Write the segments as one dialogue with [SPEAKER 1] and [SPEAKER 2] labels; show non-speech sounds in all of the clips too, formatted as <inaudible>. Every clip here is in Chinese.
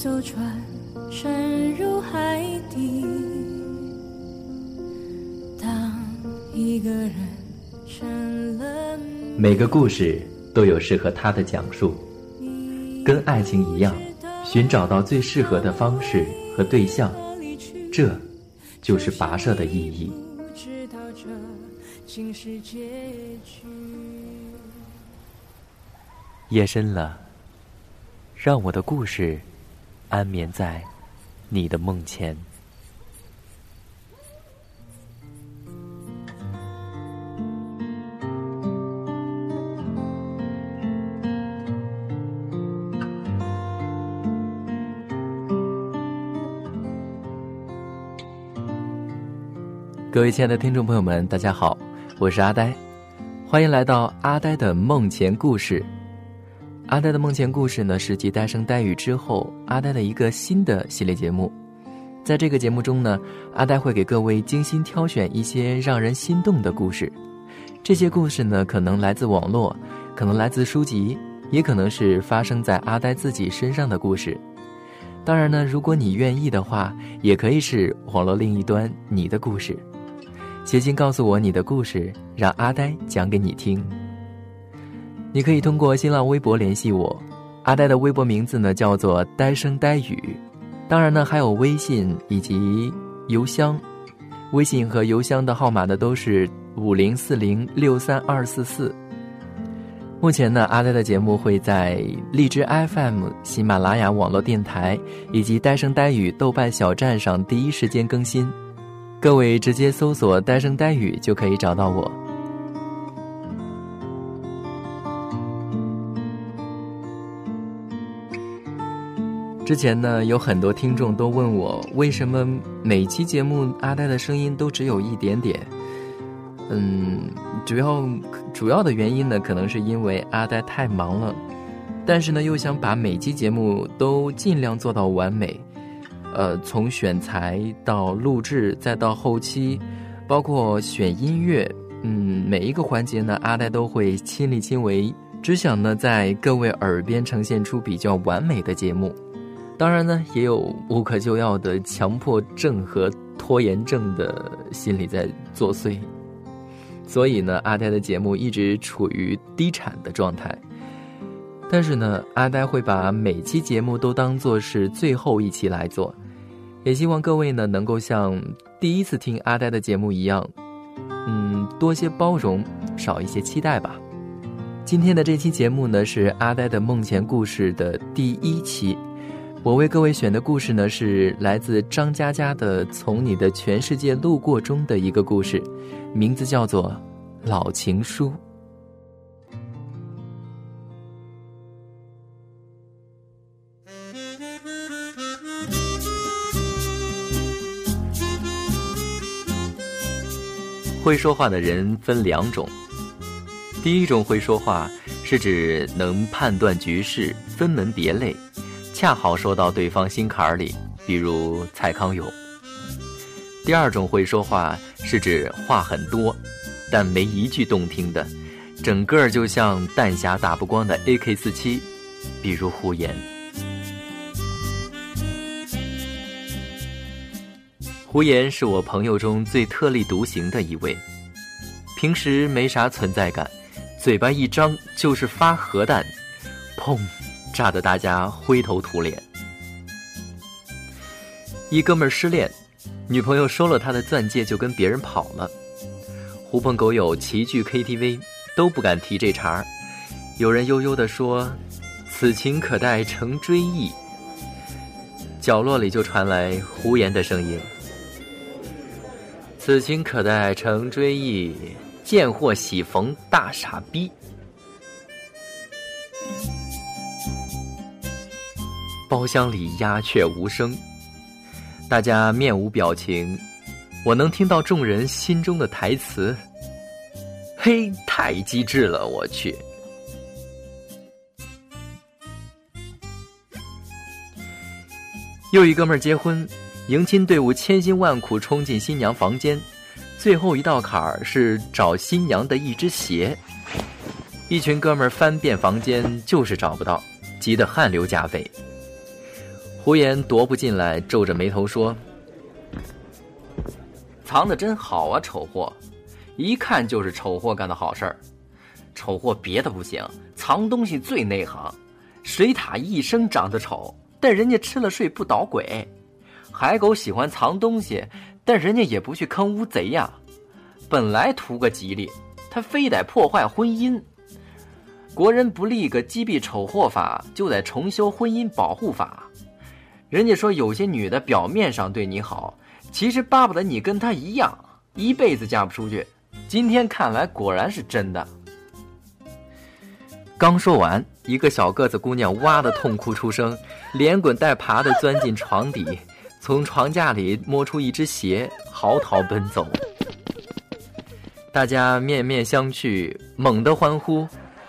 [SPEAKER 1] 艘船沉入海底。当一个人成了
[SPEAKER 2] 每个故事都有适合他的讲述，跟爱情一样，寻找到最适合的方式和对象，这就是跋涉的意义。夜深了，让我的故事安眠在你的梦前。各位亲爱的听众朋友们，大家好，我是阿呆，欢迎来到阿呆的梦前故事。阿呆的梦前故事呢，是继《呆声呆语》之后，阿呆的一个新的系列节目。在这个节目中呢，阿呆会给各位精心挑选一些让人心动的故事。这些故事呢，可能来自网络，可能来自书籍，也可能是发生在阿呆自己身上的故事。当然呢，如果你愿意的话，也可以是网络另一端你的故事。写信告诉我你的故事，让阿呆讲给你听。你可以通过新浪微博联系我，阿呆的微博名字呢叫做“呆声呆语”，当然呢还有微信以及邮箱，微信和邮箱的号码呢都是五零四零六三二四四。目前呢，阿呆的节目会在荔枝 FM、喜马拉雅网络电台以及呆声呆语豆瓣小站上第一时间更新。各位直接搜索“呆声呆语”就可以找到我。之前呢，有很多听众都问我，为什么每期节目阿呆的声音都只有一点点？嗯，主要主要的原因呢，可能是因为阿呆太忙了，但是呢，又想把每期节目都尽量做到完美。呃，从选材到录制，再到后期，包括选音乐，嗯，每一个环节呢，阿呆都会亲力亲为，只想呢在各位耳边呈现出比较完美的节目。当然呢，也有无可救药的强迫症和拖延症的心理在作祟，所以呢，阿呆的节目一直处于低产的状态。但是呢，阿呆会把每期节目都当做是最后一期来做，也希望各位呢能够像第一次听阿呆的节目一样，嗯，多些包容，少一些期待吧。今天的这期节目呢是阿呆的梦前故事的第一期，我为各位选的故事呢是来自张嘉佳的《从你的全世界路过》中的一个故事，名字叫做《老情书》。会说话的人分两种，第一种会说话是指能判断局势、分门别类，恰好说到对方心坎儿里，比如蔡康永；第二种会说话是指话很多，但没一句动听的，整个就像弹匣打不光的 AK 四七，比如胡言。胡言是我朋友中最特立独行的一位，平时没啥存在感，嘴巴一张就是发核弹，砰，炸得大家灰头土脸。一哥们儿失恋，女朋友收了他的钻戒就跟别人跑了，狐朋狗友齐聚 KTV 都不敢提这茬儿，有人悠悠地说：“此情可待成追忆。”角落里就传来胡言的声音。此情可待成追忆，贱货喜逢大傻逼。包厢里鸦雀无声，大家面无表情，我能听到众人心中的台词。嘿，太机智了，我去！又一哥们儿结婚。迎亲队伍千辛万苦冲进新娘房间，最后一道坎儿是找新娘的一只鞋。一群哥们儿翻遍房间，就是找不到，急得汗流浃背。胡言踱步进来，皱着眉头说：“藏的真好啊，丑货！一看就是丑货干的好事儿。丑货别的不行，藏东西最内行。水獭一生长得丑，但人家吃了睡不捣鬼。海狗喜欢藏东西，但人家也不去坑乌贼呀。本来图个吉利，他非得破坏婚姻。国人不立个击毙丑货法，就得重修婚姻保护法。”人家说有些女的表面上对你好，其实巴不得你跟她一样，一辈子嫁不出去。今天看来果然是真的。刚说完，一个小个子姑娘哇的痛哭出声，连滚带爬的钻进床底，从床架里摸出一只鞋，嚎啕奔走。大家面面相觑，猛地欢呼。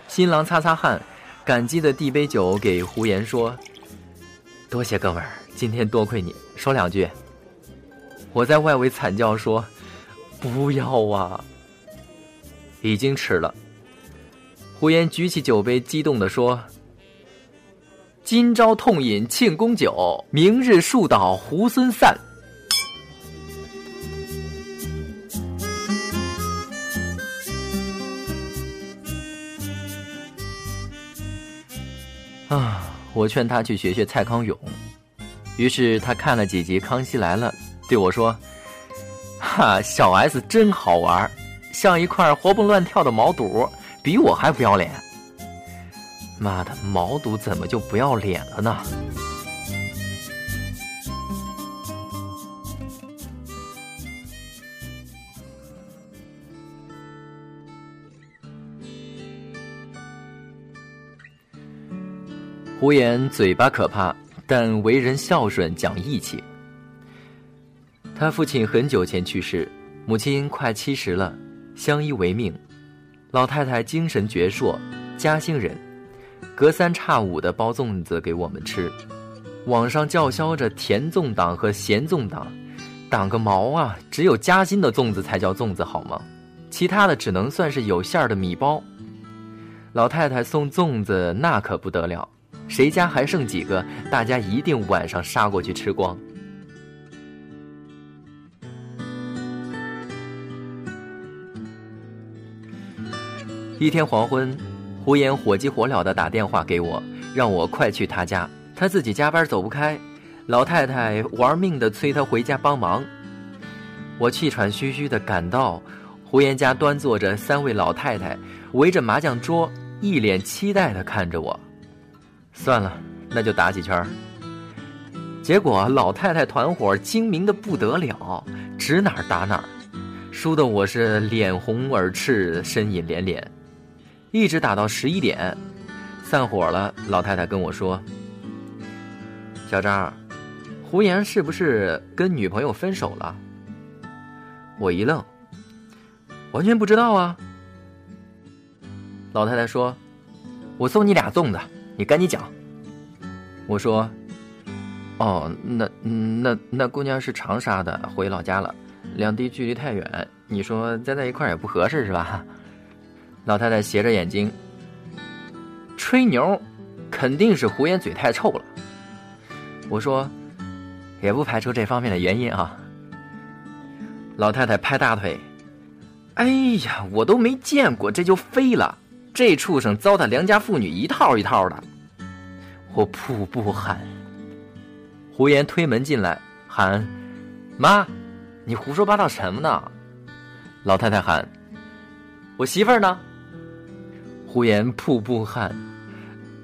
[SPEAKER 2] 新郎擦擦汗，感激的递杯酒给胡言说。多谢哥们儿，今天多亏你说两句。我在外围惨叫说：“不要啊！”已经迟了。胡言举起酒杯，激动地说：“今朝痛饮庆功酒，明日树倒猢狲散。”我劝他去学学蔡康永，于是他看了几集《康熙来了》，对我说：“哈，小 S 真好玩，像一块活蹦乱跳的毛肚，比我还不要脸。”妈的，毛肚怎么就不要脸了呢？胡言嘴巴可怕，但为人孝顺讲义气。他父亲很久前去世，母亲快七十了，相依为命。老太太精神矍铄，嘉兴人，隔三差五的包粽子给我们吃。网上叫嚣着甜粽党和咸粽党，党个毛啊！只有嘉兴的粽子才叫粽子好吗？其他的只能算是有馅儿的米包。老太太送粽子那可不得了。谁家还剩几个？大家一定晚上杀过去吃光。一天黄昏，胡言火急火燎的打电话给我，让我快去他家。他自己加班走不开，老太太玩命的催他回家帮忙。我气喘吁吁的赶到，胡言家端坐着三位老太太，围着麻将桌，一脸期待的看着我。算了，那就打几圈结果老太太团伙精明的不得了，指哪儿打哪儿，输的我是脸红耳赤，呻吟连连，一直打到十一点，散伙了。老太太跟我说：“小张，胡言是不是跟女朋友分手了？”我一愣，完全不知道啊。老太太说：“我送你俩粽子。”你赶紧讲。我说：“哦，那那那姑娘是长沙的，回老家了，两地距离太远，你说在在一块儿也不合适，是吧？” <laughs> 老太太斜着眼睛，吹牛，肯定是胡言嘴太臭了。我说：“也不排除这方面的原因啊。”老太太拍大腿：“哎呀，我都没见过，这就飞了。”这畜生糟蹋良家妇女一套一套的，我瀑布喊。胡言推门进来喊：“妈，你胡说八道什么呢？”老太太喊：“我媳妇儿呢？”胡言瀑布喊，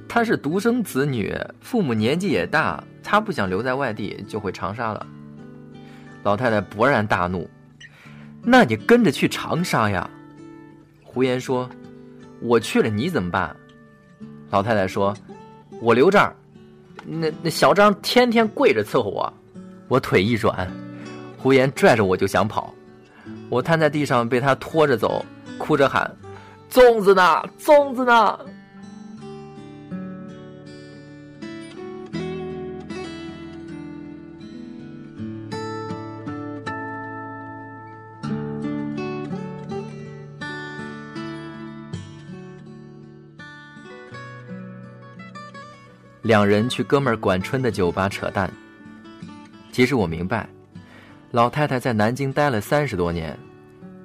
[SPEAKER 2] 她是独生子女，父母年纪也大，她不想留在外地，就回长沙了。老太太勃然大怒：“那你跟着去长沙呀？”胡言说。我去了，你怎么办？老太太说：“我留这儿。”那那小张天天跪着伺候我。我腿一软，胡言拽着我就想跑。我瘫在地上，被他拖着走，哭着喊：“粽子呢？粽子呢？”两人去哥们儿管春的酒吧扯淡。其实我明白，老太太在南京待了三十多年，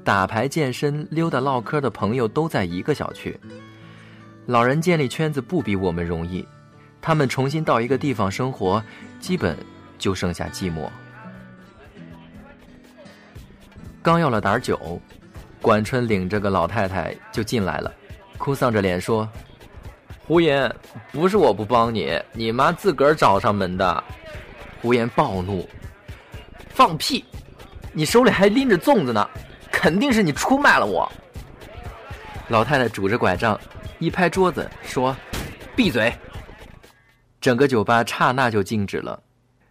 [SPEAKER 2] 打牌、健身、溜达、唠嗑的朋友都在一个小区。老人建立圈子不比我们容易，他们重新到一个地方生活，基本就剩下寂寞。刚要了点酒，管春领着个老太太就进来了，哭丧着脸说：“胡言，不是我不帮你，你妈自个儿找上门的。”胡言暴怒：“放屁！你手里还拎着粽子呢，肯定是你出卖了我。”老太太拄着拐杖，一拍桌子说：“闭嘴！”整个酒吧刹那就静止了，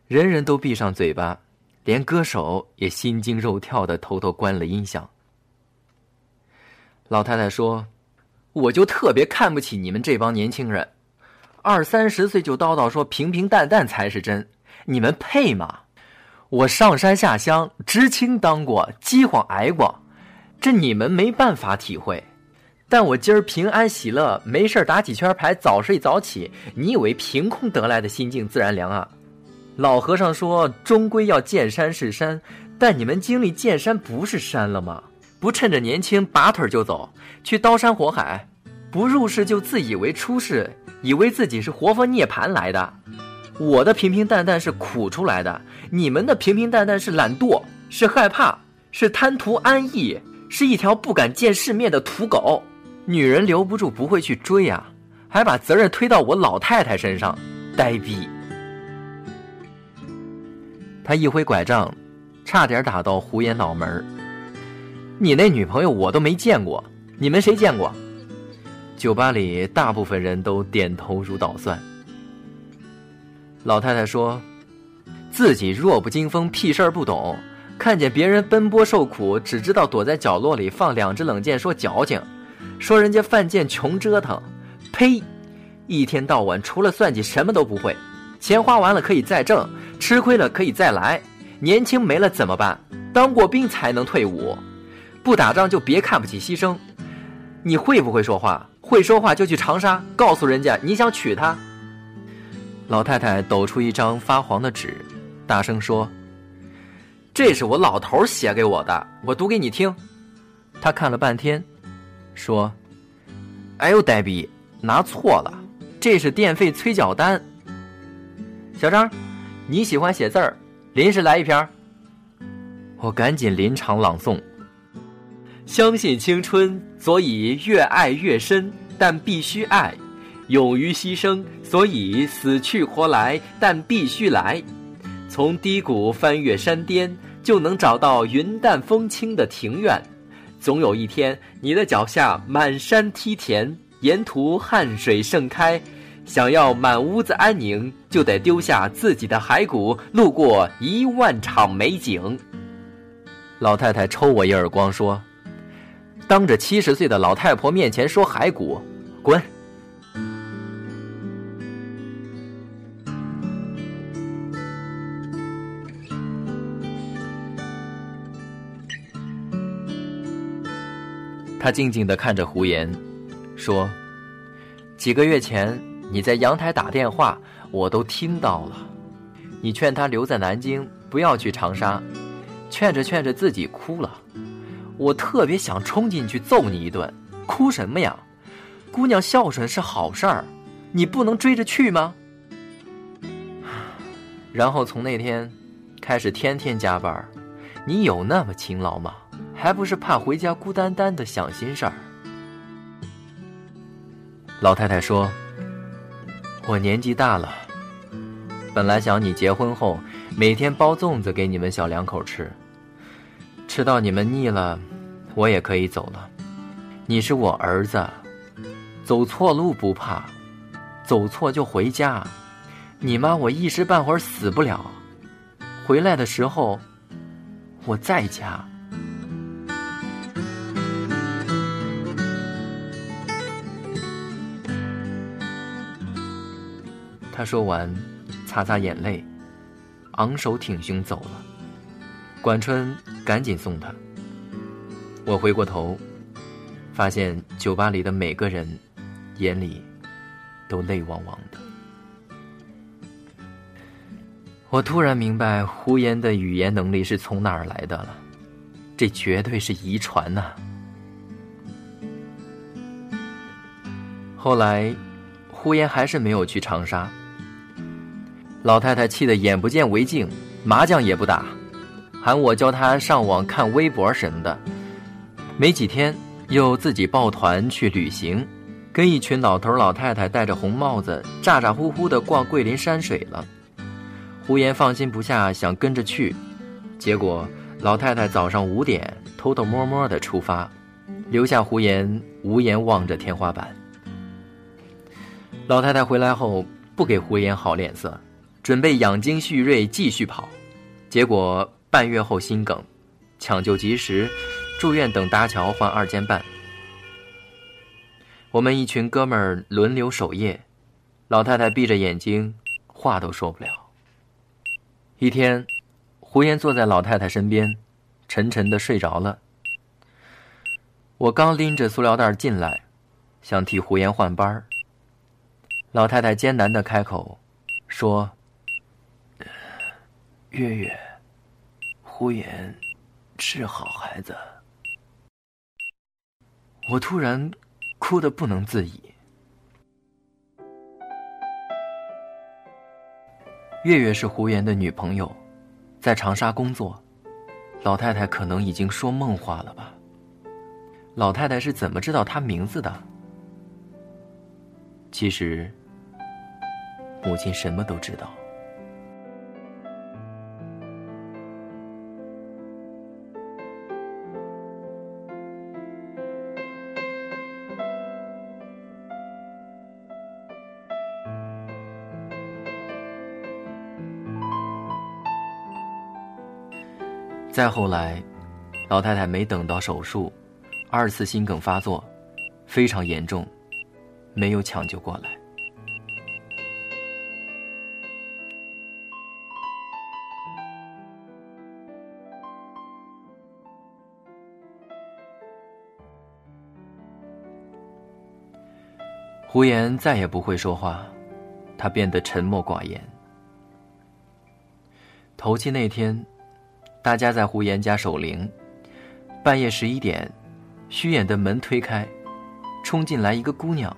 [SPEAKER 2] 人人都闭上嘴巴，连歌手也心惊肉跳的偷偷关了音响。老太太说：“我就特别看不起你们这帮年轻人，二三十岁就叨叨说平平淡淡才是真。”你们配吗？我上山下乡，知青当过，饥荒挨过，这你们没办法体会。但我今儿平安喜乐，没事打几圈牌，早睡早起。你以为凭空得来的心境自然凉啊？老和尚说，终归要见山是山，但你们经历见山不是山了吗？不趁着年轻拔腿就走，去刀山火海，不入世就自以为出世，以为自己是活佛涅盘来的。我的平平淡淡是苦出来的，你们的平平淡淡是懒惰，是害怕，是贪图安逸，是一条不敢见世面的土狗。女人留不住不会去追啊，还把责任推到我老太太身上，呆逼！他一挥拐杖，差点打到胡言脑门你那女朋友我都没见过，你们谁见过？酒吧里大部分人都点头如捣蒜。老太太说：“自己弱不禁风，屁事儿不懂，看见别人奔波受苦，只知道躲在角落里放两支冷箭，说矫情，说人家犯贱穷折腾。呸！一天到晚除了算计什么都不会，钱花完了可以再挣，吃亏了可以再来，年轻没了怎么办？当过兵才能退伍，不打仗就别看不起牺牲。你会不会说话？会说话就去长沙，告诉人家你想娶她。”老太太抖出一张发黄的纸，大声说：“这是我老头写给我的，我读给你听。”他看了半天，说：“哎呦，呆逼，拿错了，这是电费催缴单。”小张，你喜欢写字儿，临时来一篇。我赶紧临场朗诵：“相信青春，所以越爱越深，但必须爱。”勇于牺牲，所以死去活来，但必须来。从低谷翻越山巅，就能找到云淡风轻的庭院。总有一天，你的脚下满山梯田，沿途汗水盛开。想要满屋子安宁，就得丢下自己的骸骨，路过一万场美景。老太太抽我一耳光，说：“当着七十岁的老太婆面前说骸骨，滚！”他静静的看着胡言，说：“几个月前你在阳台打电话，我都听到了。你劝他留在南京，不要去长沙，劝着劝着自己哭了。我特别想冲进去揍你一顿。哭什么呀？姑娘孝顺是好事儿，你不能追着去吗？”然后从那天开始天天加班，你有那么勤劳吗？还不是怕回家孤单单的想心事儿。老太太说：“我年纪大了，本来想你结婚后每天包粽子给你们小两口吃，吃到你们腻了，我也可以走了。你是我儿子，走错路不怕，走错就回家。你妈我一时半会儿死不了，回来的时候我在家。”他说完，擦擦眼泪，昂首挺胸走了。管春赶紧送他。我回过头，发现酒吧里的每个人眼里都泪汪汪的。我突然明白胡言的语言能力是从哪儿来的了，这绝对是遗传呐。后来，胡言还是没有去长沙。老太太气得眼不见为净，麻将也不打，喊我教他上网看微博什么的。没几天，又自己抱团去旅行，跟一群老头老太太戴着红帽子，咋咋呼呼的逛桂林山水了。胡言放心不下，想跟着去，结果老太太早上五点偷偷摸摸的出发，留下胡言无言望着天花板。老太太回来后不给胡言好脸色，准备养精蓄锐继续跑，结果半月后心梗，抢救及时，住院等搭桥换二尖瓣。我们一群哥们儿轮流守夜，老太太闭着眼睛，话都说不了。一天，胡言坐在老太太身边，沉沉的睡着了。我刚拎着塑料袋进来，想替胡言换班老太太艰难的开口，说：“月月，胡言是好孩子。”我突然哭得不能自已。月月是胡言的女朋友，在长沙工作。老太太可能已经说梦话了吧？老太太是怎么知道他名字的？其实，母亲什么都知道。再后来，老太太没等到手术，二次心梗发作，非常严重，没有抢救过来。胡言再也不会说话，他变得沉默寡言。头七那天。大家在胡言家守灵，半夜十一点，虚掩的门推开，冲进来一个姑娘，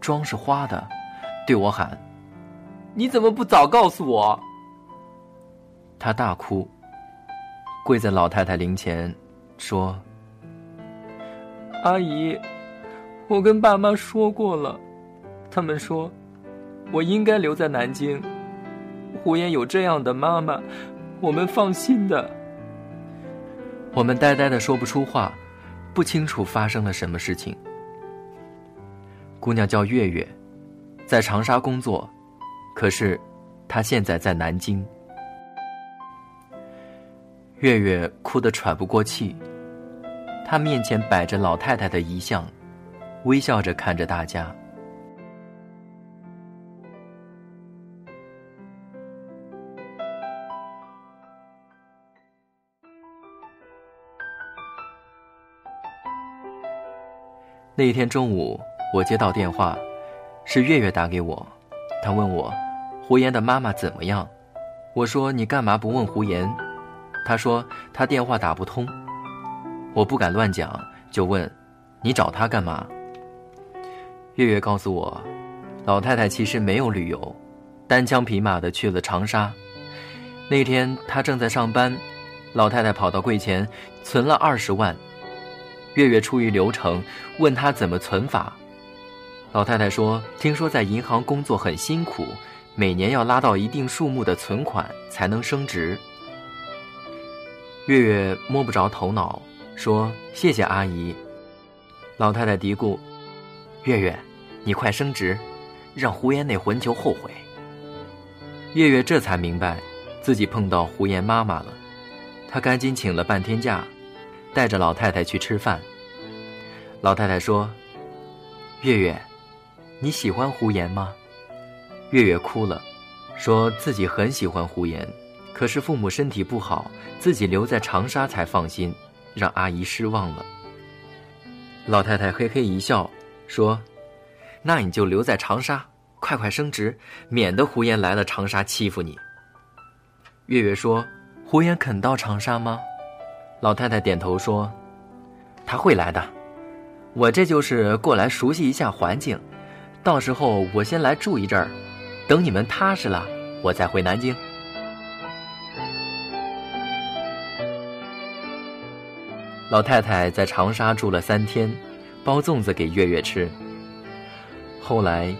[SPEAKER 2] 妆是花的，对我喊：“你怎么不早告诉我？”她大哭，跪在老太太灵前，说：“阿姨，我跟爸妈说过了，他们说，我应该留在南京。胡言有这样的妈妈。”我们放心的。我们呆呆的说不出话，不清楚发生了什么事情。姑娘叫月月，在长沙工作，可是她现在在南京。月月哭得喘不过气，她面前摆着老太太的遗像，微笑着看着大家。那一天中午，我接到电话，是月月打给我，他问我胡言的妈妈怎么样。我说你干嘛不问胡言？他说他电话打不通。我不敢乱讲，就问你找他干嘛？月月告诉我，老太太其实没有旅游，单枪匹马的去了长沙。那天她正在上班，老太太跑到柜前存了二十万。月月出于流程，问他怎么存法。老太太说：“听说在银行工作很辛苦，每年要拉到一定数目的存款才能升职。”月月摸不着头脑，说：“谢谢阿姨。”老太太嘀咕：“月月，你快升职，让胡言那混球后悔。”月月这才明白，自己碰到胡言妈妈了，她赶紧请了半天假。带着老太太去吃饭。老太太说：“月月，你喜欢胡言吗？”月月哭了，说自己很喜欢胡言，可是父母身体不好，自己留在长沙才放心，让阿姨失望了。老太太嘿嘿一笑，说：“那你就留在长沙，快快升职，免得胡言来了长沙欺负你。”月月说：“胡言肯到长沙吗？”老太太点头说：“他会来的。我这就是过来熟悉一下环境，到时候我先来住一阵儿，等你们踏实了，我再回南京。”老太太在长沙住了三天，包粽子给月月吃。后来，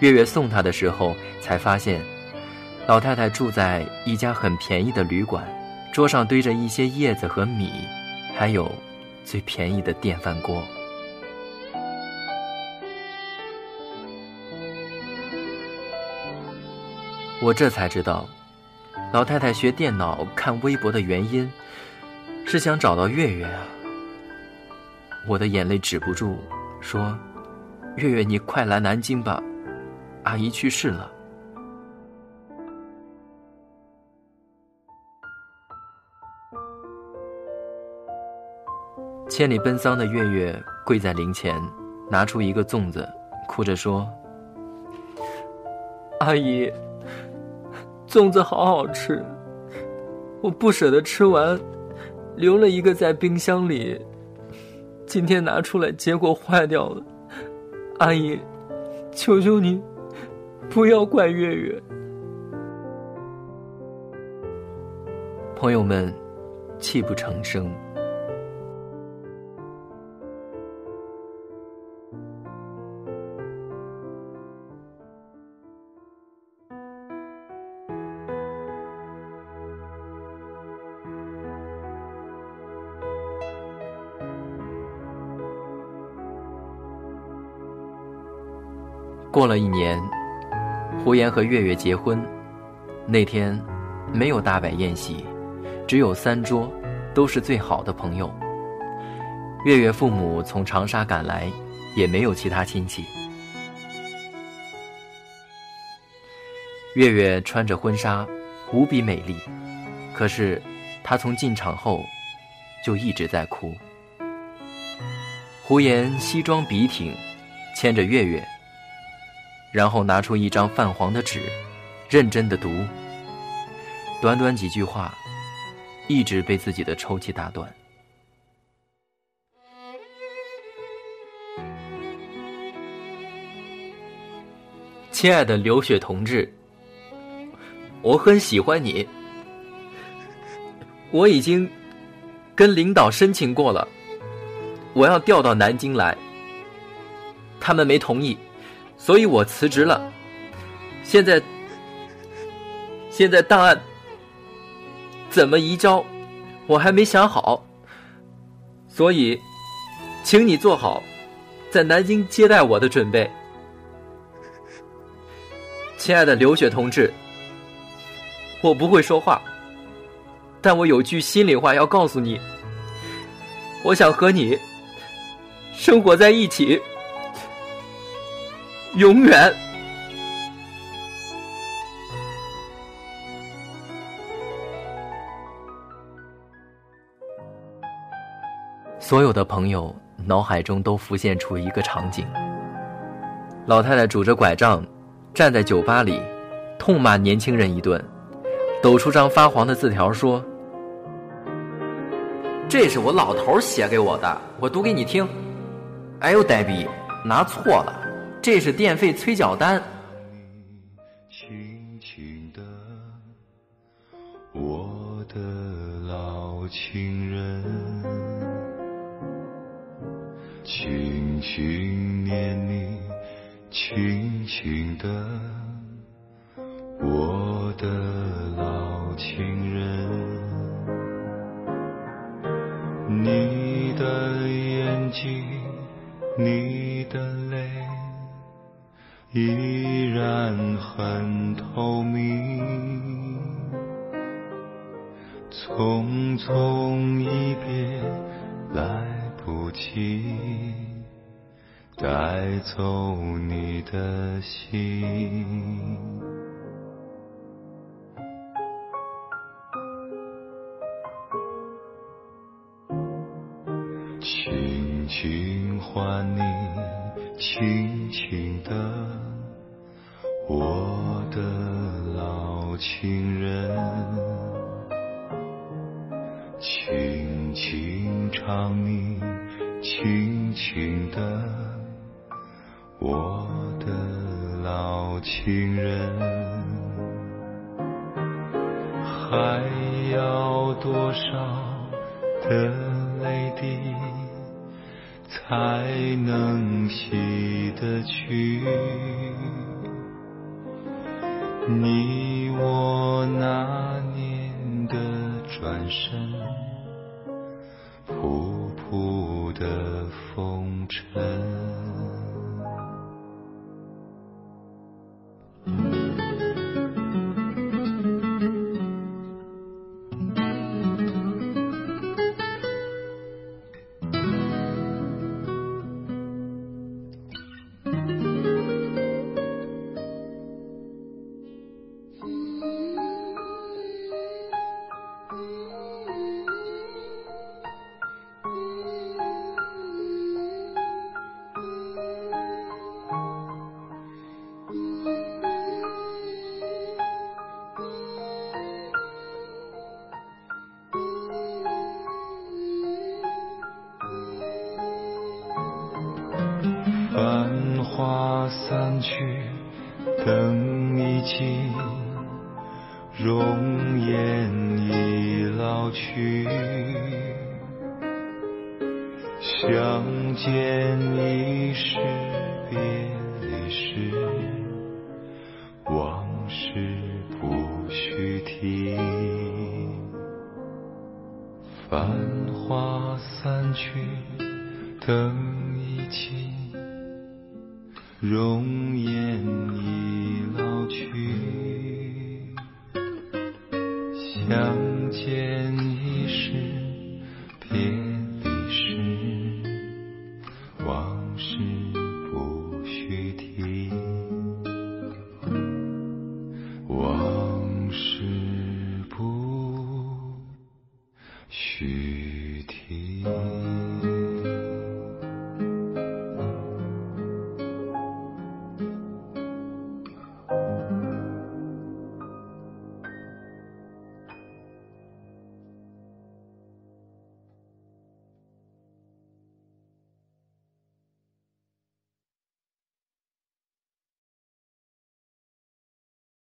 [SPEAKER 2] 月月送她的时候，才发现，老太太住在一家很便宜的旅馆，桌上堆着一些叶子和米，还有最便宜的电饭锅。我这才知道，老太太学电脑、看微博的原因。是想找到月月啊！我的眼泪止不住，说：“月月，你快来南京吧，阿姨去世了。”千里奔丧的月月跪在灵前，拿出一个粽子，哭着说：“阿姨，粽子好好吃，我不舍得吃完。”留了一个在冰箱里，今天拿出来，结果坏掉了。阿姨，求求你，不要怪月月。朋友们，泣不成声。过了一年，胡言和月月结婚。那天，没有大摆宴席，只有三桌，都是最好的朋友。月月父母从长沙赶来，也没有其他亲戚。月月穿着婚纱，无比美丽，可是，她从进场后，就一直在哭。胡言西装笔挺，牵着月月。然后拿出一张泛黄的纸，认真的读。短短几句话，一直被自己的抽泣打断。亲爱的刘雪同志，我很喜欢你。我已经跟领导申请过了，我要调到南京来，他们没同意。所以我辞职了，现在，现在档案怎么移交，我还没想好。所以，请你做好在南京接待我的准备，亲爱的刘雪同志。我不会说话，但我有句心里话要告诉你，我想和你生活在一起。永远。所有的朋友脑海中都浮现出一个场景：老太太拄着拐杖，站在酒吧里，痛骂年轻人一顿，抖出张发黄的字条说：“这是我老头写给我的，我读给你听。”哎呦，呆逼，拿错了。这是电费催缴单。轻轻的，我的老情人，轻轻念你，轻轻的，我的走你的心，轻轻唤你，轻轻的。我的老情人。
[SPEAKER 3] 轻轻唱你，轻轻的，我的老情人，还要多少的泪滴，才能洗得去你我那年的转身？仆仆的风尘。灯已尽。容颜已老去，想